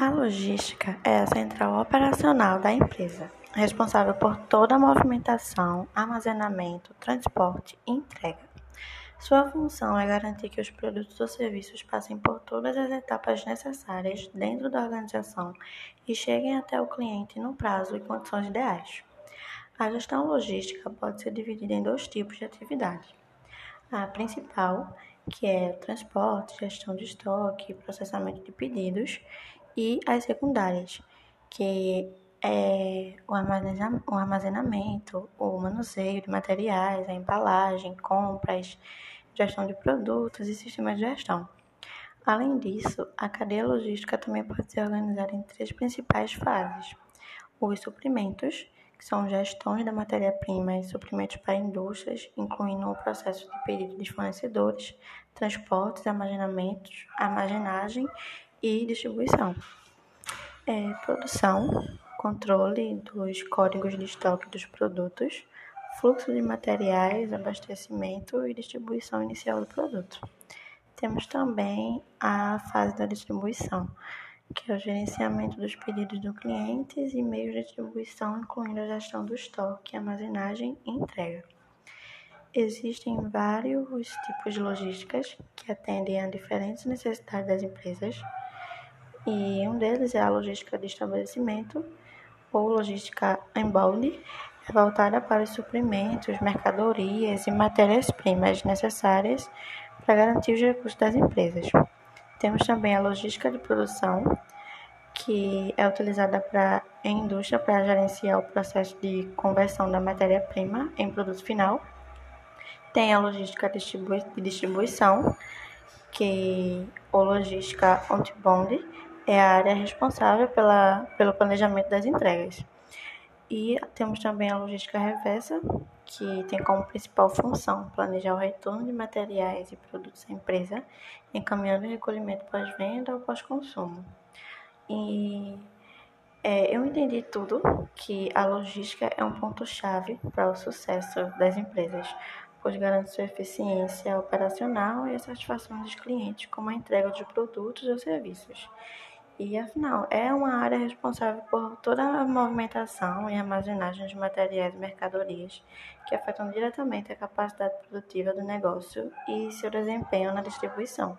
A logística é a central operacional da empresa, responsável por toda a movimentação, armazenamento, transporte e entrega. Sua função é garantir que os produtos ou serviços passem por todas as etapas necessárias dentro da organização e cheguem até o cliente no prazo e condições ideais. A gestão logística pode ser dividida em dois tipos de atividade. A principal, que é o transporte, gestão de estoque, processamento de pedidos, e as secundárias, que é o armazenamento, o manuseio de materiais, a embalagem, compras, gestão de produtos e sistemas de gestão. Além disso, a cadeia logística também pode ser organizada em três principais fases: os suprimentos, que são gestões da matéria-prima e suprimentos para indústrias, incluindo o processo de pedido dos fornecedores, transportes, armazenamentos, armazenagem e distribuição. É, produção, controle dos códigos de estoque dos produtos, fluxo de materiais, abastecimento e distribuição inicial do produto. Temos também a fase da distribuição, que é o gerenciamento dos pedidos do clientes e meios de distribuição, incluindo a gestão do estoque, armazenagem e entrega. Existem vários tipos de logísticas que atendem a diferentes necessidades das empresas e um deles é a logística de estabelecimento ou logística embalde, é voltada para os suprimentos, mercadorias e matérias-primas necessárias para garantir os recursos das empresas. Temos também a logística de produção, que é utilizada para a indústria para gerenciar o processo de conversão da matéria-prima em produto final. Tem a logística de distribuição, que ou logística on-bound, é a área responsável pela, pelo planejamento das entregas. E temos também a logística reversa, que tem como principal função planejar o retorno de materiais e produtos à empresa, encaminhando o recolhimento pós-venda ou pós-consumo. E é, eu entendi tudo que a logística é um ponto-chave para o sucesso das empresas, pois garante sua eficiência operacional e a satisfação dos clientes com a entrega de produtos ou serviços. E afinal, é uma área responsável por toda a movimentação e armazenagem de materiais e mercadorias que afetam diretamente a capacidade produtiva do negócio e seu desempenho na distribuição.